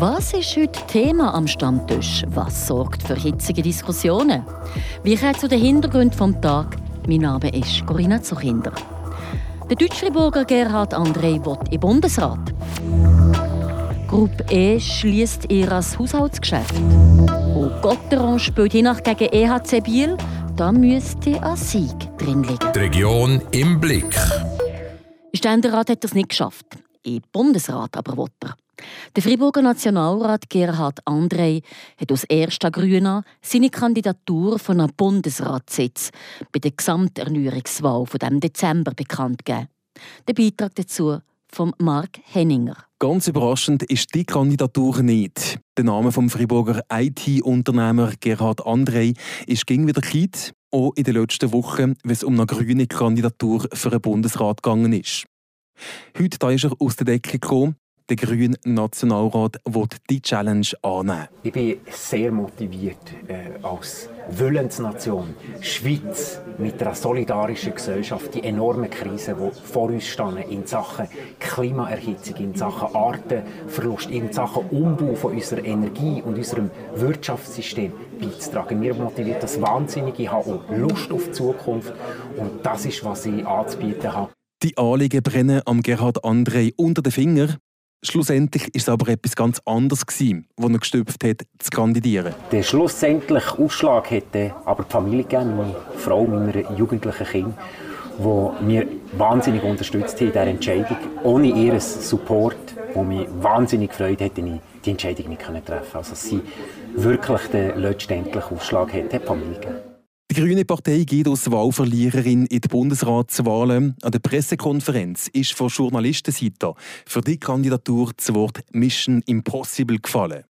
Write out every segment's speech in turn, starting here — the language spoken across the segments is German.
Was ist heute Thema am Stammtisch? Was sorgt für hitzige Diskussionen? Wie kommt zu den Hintergründen vom Tag? Mein Name ist Corinna Zuchinder. Der Deutschfriburger Gerhard André will im Bundesrat. Gruppe E schließt ihr Haushaltsgeschäft. Und Gotteron spielt nach gegen EHC Biel. Da müsste ein Sieg drin liegen. Die Region im Blick. Der Ständerat hat das nicht geschafft. Im Bundesrat aber will er. Der Friburger Nationalrat Gerhard André hat aus erster Grüner seine Kandidatur von einem Bundesratssitz bei der Gesamterneuerungswahl von dem Dezember bekannt gegeben. Der Beitrag dazu von Mark Henninger. Ganz überraschend ist die Kandidatur nicht. Der Name vom Friburger IT-Unternehmer Gerhard André ist ging wieder Kind, auch in den letzten Wochen, wenn es um eine grüne Kandidatur für einen Bundesrat gegangen ist. Heute ist er aus der Decke gekommen der grüne Nationalrat will die Challenge annehmen. Ich bin sehr motiviert äh, als Willensnation, Schweiz mit einer solidarischen Gesellschaft, die enormen Krisen, die vor uns stehen in Sachen Klimaerhitzung, in Sachen Artenverlust, in Sachen Umbau von unserer Energie und unserem Wirtschaftssystem beizutragen. Mir motiviert das wahnsinnig. Ich habe Lust auf die Zukunft und das ist, was ich anzubieten habe. Die Anliegen brennen am Gerhard André unter den Finger. Schlussendlich war es aber etwas ganz anderes gewesen, was er gestüpft hat, zu kandidieren. Der schlussendliche Ausschlag hätte aber die Familie gegeben, meine Frau, meine jugendlichen Kinder, die mir wahnsinnig unterstützt haben in dieser Entscheidung. Ohne ihren Support, wo mich wahnsinnig gefreut hätte ich die Entscheidung nicht treffen können. Also sie wirklich den letztendlichen Ausschlag hat, hat die Familie gegeben. Die Grüne Partei geht als Wahlverliererin in die Bundesratswahlen. An der Pressekonferenz ist von Journalistenseite für die Kandidatur das Wort Mission Impossible gefallen.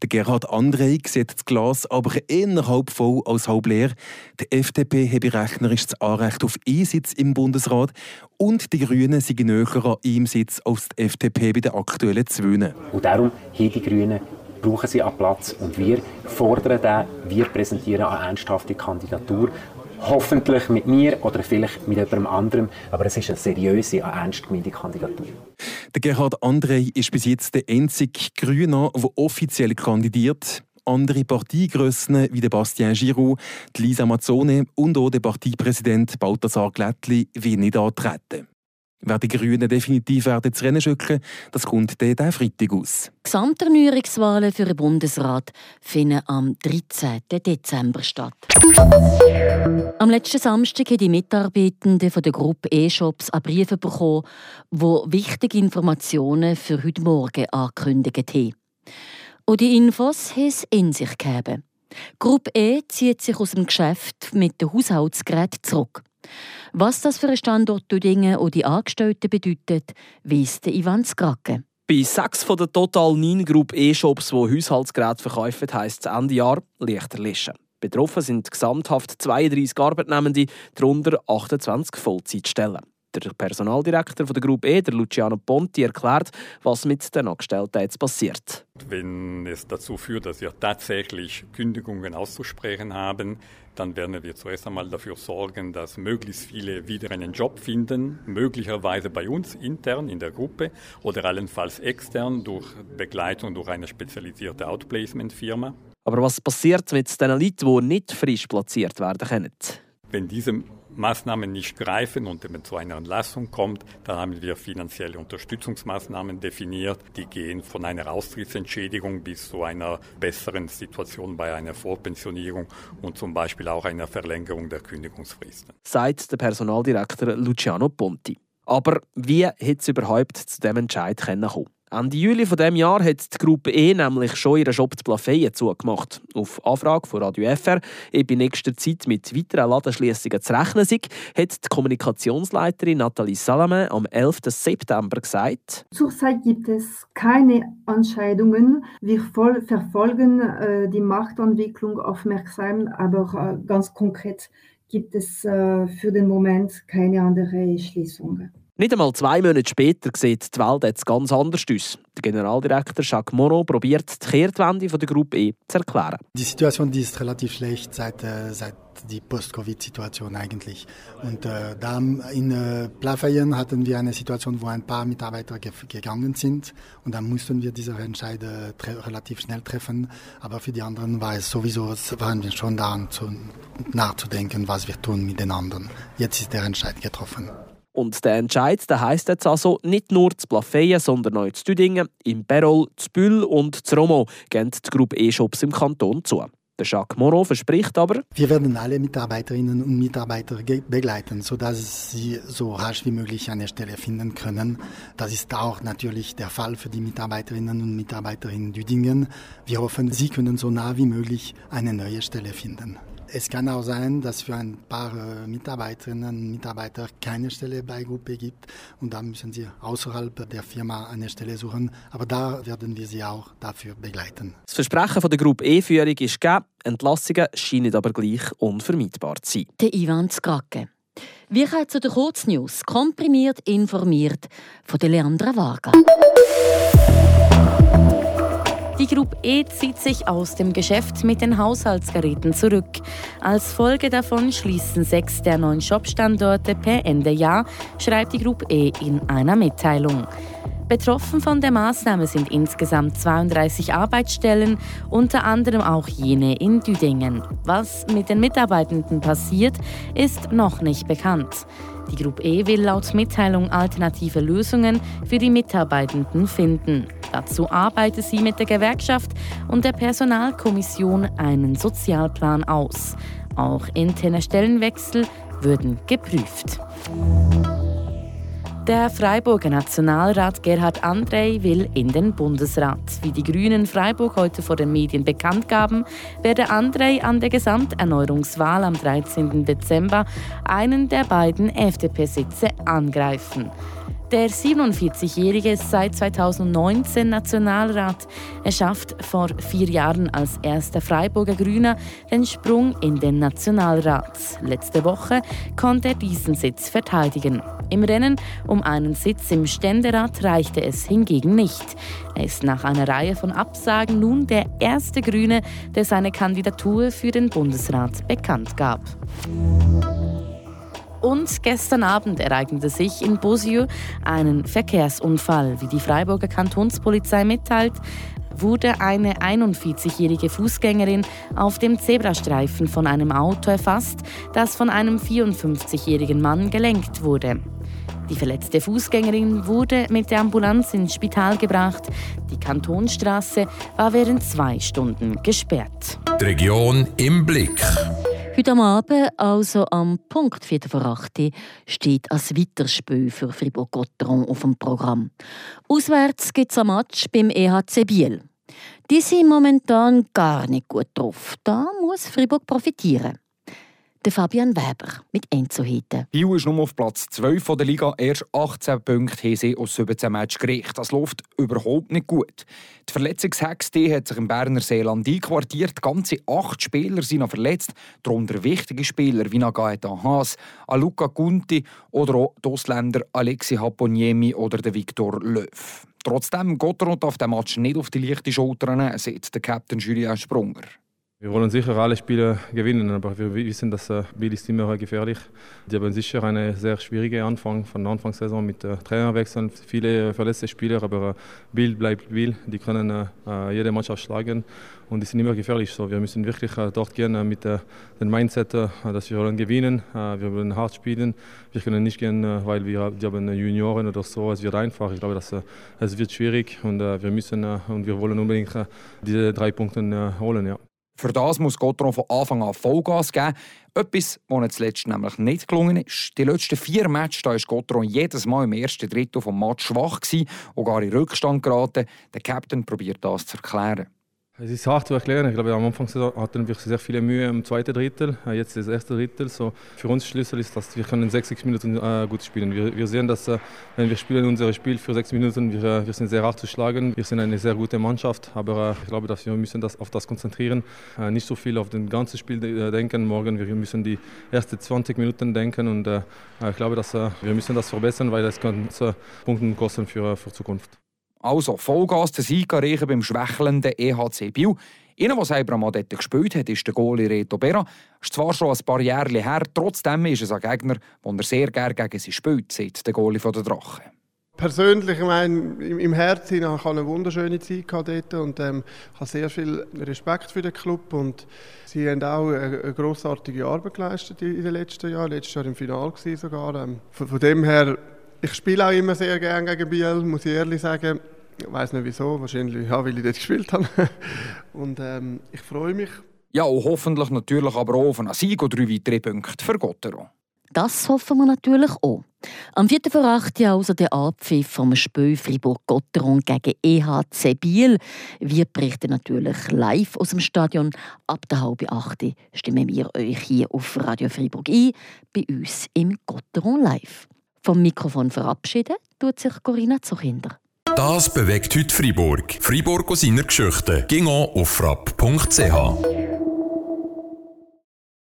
Der Gerhard André sieht das Glas aber eher halb voll als halb leer. Die FDP habe rechnerisch das Anrecht auf Einsitz im Bundesrat und die Grünen sind näher an ihm Sitz als die FDP bei den aktuellen Zwöhnen. Und darum haben die Grünen brauchen sie einen Platz. Und wir fordern den, wir präsentieren eine ernsthafte Kandidatur. Hoffentlich mit mir oder vielleicht mit jemandem anderem. Aber es ist eine seriöse, eine ernst gemeinte Kandidatur. Der Gerhard André ist bis jetzt der einzige Grüner, der offiziell kandidiert. Andere Parteigrössen wie der Bastien Giroud, Lisa Mazzone und auch der Parteipräsident Balthasar Glättli wie nicht antreten. Wer die Grünen definitiv werden zu Rennen schücken, das kommt dann diesen Freitag aus. Gesamterneuerungswahlen für den Bundesrat finden am 13. Dezember statt. Am letzten Samstag haben die Mitarbeitenden von der Gruppe E-Shops einen Brief bekommen, wo wichtige Informationen für heute Morgen angekündigt haben. Und die Infos haben es in sich gegeben. Gruppe E zieht sich aus dem Geschäft mit den Haushaltsgeräten zurück. Was das für ein Standort Düdingen und die Angestellten bedeutet, weiss Ivan Skrake. Bei sechs von der Total 9 Group E-Shops, die Haushaltsgeräte verkaufen, heisst es Ende Jahr leichter lischen. Betroffen sind gesamthaft 32 Arbeitnehmende, darunter 28 Vollzeitstellen. Der Personaldirektor der Gruppe E, der Luciano Ponti, erklärt, was mit den Angestellten jetzt passiert. Wenn es dazu führt, dass wir tatsächlich Kündigungen auszusprechen haben, dann werden wir zuerst einmal dafür sorgen, dass möglichst viele wieder einen Job finden, möglicherweise bei uns intern in der Gruppe oder allenfalls extern durch Begleitung durch eine spezialisierte Outplacement-Firma. Aber was passiert mit den Leuten, die nicht frisch platziert werden können? Wenn diese Maßnahmen nicht greifen und wenn zu einer Entlassung kommt, dann haben wir finanzielle Unterstützungsmaßnahmen definiert, die gehen von einer Austrittsentschädigung bis zu einer besseren Situation bei einer Vorpensionierung und zum Beispiel auch einer Verlängerung der Kündigungsfristen. Sagt der Personaldirektor Luciano Ponti. Aber wie hätte es überhaupt zu diesem Entscheid kommen können? Ende Juli von dem Jahr hat die Gruppe E nämlich schon ihren Shop zu Plafeyen zugemacht. Auf Anfrage von Radio FR, ob in nächster Zeit mit weiteren Ladenschliessungen zu rechnen sei, hat die Kommunikationsleiterin Nathalie Salamin am 11. September gesagt: Zurzeit gibt es keine Entscheidungen. Wir verfolgen äh, die Marktentwicklung aufmerksam, aber äh, ganz konkret gibt es äh, für den Moment keine andere Schließung. Nicht einmal zwei Monate später sieht die Welt jetzt ganz anders aus. Der Generaldirektor Jacques Moreau probiert die Kehrtwende der Gruppe E zu erklären. Die Situation die ist relativ schlecht seit, äh, seit die Post-Covid-Situation eigentlich. Und äh, da in äh, Plafeyen hatten wir eine Situation, wo ein paar Mitarbeiter ge gegangen sind und dann mussten wir diese Entscheide relativ schnell treffen. Aber für die anderen war es sowieso, waren wir schon daran zu, nachzudenken, was wir tun mit den anderen. Jetzt ist der Entscheid getroffen. Und der Entscheid der heisst jetzt also nicht nur zu Plafeyen, sondern auch zu Düdingen, im Perol, zu Bühl und zu Romo gehen die Gruppe E-Shops im Kanton zu. Der Jacques Moreau verspricht aber, wir werden alle Mitarbeiterinnen und Mitarbeiter begleiten, sodass sie so rasch wie möglich eine Stelle finden können. Das ist auch natürlich der Fall für die Mitarbeiterinnen und Mitarbeiter in Düdingen. Wir hoffen, sie können so nah wie möglich eine neue Stelle finden. Es kann auch sein, dass für ein paar äh, Mitarbeiterinnen und Mitarbeiter keine Stelle bei Gruppe gibt und dann müssen sie außerhalb der Firma eine Stelle suchen. Aber da werden wir sie auch dafür begleiten. Das Versprechen von der Gruppe E-Führung ist gegeben, Entlassungen scheinen aber gleich unvermeidbar zu sein. Der Ivan Skrake. Wir kommen zu den Kurznews, komprimiert informiert von der Leandra Varga. Die Gruppe E zieht sich aus dem Geschäft mit den Haushaltsgeräten zurück. Als Folge davon schließen sechs der neun Shopstandorte per Ende Jahr, schreibt die Gruppe E in einer Mitteilung. Betroffen von der Maßnahme sind insgesamt 32 Arbeitsstellen, unter anderem auch jene in Düdingen. Was mit den Mitarbeitenden passiert, ist noch nicht bekannt. Die Gruppe E will laut Mitteilung alternative Lösungen für die Mitarbeitenden finden. Dazu arbeitet sie mit der Gewerkschaft und der Personalkommission einen Sozialplan aus. Auch interne Stellenwechsel würden geprüft. Der Freiburger Nationalrat Gerhard Andrei will in den Bundesrat. Wie die Grünen Freiburg heute vor den Medien bekannt gaben, werde Andrei an der Gesamterneuerungswahl am 13. Dezember einen der beiden FDP-Sitze angreifen. Der 47-Jährige ist seit 2019 Nationalrat. Er schafft vor vier Jahren als erster Freiburger Grüner den Sprung in den Nationalrat. Letzte Woche konnte er diesen Sitz verteidigen. Im Rennen um einen Sitz im Ständerat reichte es hingegen nicht. Er ist nach einer Reihe von Absagen nun der erste Grüne, der seine Kandidatur für den Bundesrat bekannt gab. Und gestern Abend ereignete sich in Bosieux ein Verkehrsunfall. Wie die Freiburger Kantonspolizei mitteilt, wurde eine 41-jährige Fußgängerin auf dem Zebrastreifen von einem Auto erfasst, das von einem 54-jährigen Mann gelenkt wurde. Die verletzte Fußgängerin wurde mit der Ambulanz ins Spital gebracht. Die Kantonstraße war während zwei Stunden gesperrt. Die Region im Blick. Heute Abend, also am Punkt 4 vor 8 steht ein Weiterspiel für Fribourg-Gotteron auf dem Programm. Auswärts gibt es ein Match beim EHC Biel. Die sind momentan gar nicht gut drauf. Da muss Fribourg profitieren der Fabian Weber mit Enzo Hete. Biel ist nur auf Platz 12 der Liga. Erst 18 Punkte haben sie aus 17 Matches gerichtet. Das läuft überhaupt nicht gut. Die Verletzungshexe hat sich im Berner Seeland einquartiert. Ganze acht Spieler sind noch verletzt, darunter wichtige Spieler wie Gaetan Haas, Aluka Gunti oder auch die Ausländer Alexi Haponiemi oder der Viktor Löw. Trotzdem Gottrod auf dem Match nicht auf die leichte Schulter nehmen, sagt der Captain Julien Sprunger. Wir wollen sicher alle Spiele gewinnen, aber wir wissen, dass äh, Biel ist immer gefährlich. Die haben sicher eine sehr schwierige Anfang von der Anfangssaison mit äh, Trainerwechseln, viele verletzte Spieler, aber äh, Biel bleibt Biel. Die können äh, jede Mannschaft schlagen und die sind immer gefährlich. So, wir müssen wirklich äh, dort gehen äh, mit äh, dem Mindset, äh, dass wir wollen gewinnen, äh, wir wollen hart spielen. Wir können nicht gehen, äh, weil wir die haben Junioren oder so. Es wird einfach. Ich glaube, dass, es wird schwierig und wir müssen und wir wollen unbedingt diese drei Punkte holen. Ja. Für das muss Gotron von Anfang an Vollgas geben. Etwas, was ihm zuletzt nämlich nicht gelungen ist. Die letzten vier Matches da ist Gotron jedes Mal im ersten Drittel vom Match schwach und gar in Rückstand geraten. Der Captain probiert das zu erklären. Es ist hart zu erklären. Ich glaube, am Anfang hatten wir sehr viele Mühe im zweiten Drittel, äh, jetzt das erste Drittel. So, für uns Schlüssel ist, dass wir können 60 Minuten äh, gut spielen. Wir, wir sehen, dass äh, wenn wir spielen unser Spiel für 60 Minuten, wir, wir sind sehr hart zu schlagen. Wir sind eine sehr gute Mannschaft, aber ich glaube, dass wir müssen das auf das konzentrieren, äh, nicht so viel auf das ganze Spiel denken. Morgen wir müssen die ersten 20 Minuten denken und ich glaube, dass wir müssen das verbessern, weil das kann Punkte kosten für, für Zukunft. Also Vollgas den Sieg erreichen beim schwächelnden EHC Biel. Einer, der selber einmal dort gespielt hat, ist der Goalie Reto Berra. Ist zwar schon ein paar Jahre her, trotzdem ist es ein Gegner, den er sehr gerne gegen sie spielt, sagt der Goalie der Drachen. Persönlich, ich meine, im Herzen habe ich eine wunderschöne Zeit dort und ähm, habe sehr viel Respekt für den Club und sie haben auch eine, eine grossartige Arbeit geleistet in den letzten Jahren. Letztes Jahr im Finale sogar. Ähm, von, von dem her ich spiele auch immer sehr gerne gegen Biel, muss ich ehrlich sagen. Ich weiß nicht wieso, wahrscheinlich ja, weil ich dort gespielt habe. Und ähm, ich freue mich. Ja, und hoffentlich natürlich aber auch auf einen Sieg oder drei weitere Punkte für Gotteron. Das hoffen wir natürlich auch. Am 4. vor 8. also der Abpfiff vom Spiel Fribourg-Gotteron gegen EHC Biel. Wir berichten natürlich live aus dem Stadion. Ab der halben 8. stimmen wir euch hier auf Radio Fribourg ein, bei uns im Gotteron live. Vom Mikrofon verabschieden tut sich Corinna Zuchinder. Das bewegt heute Freiburg. Freiburg aus seiner Geschichte. Ging auf frapp.ch.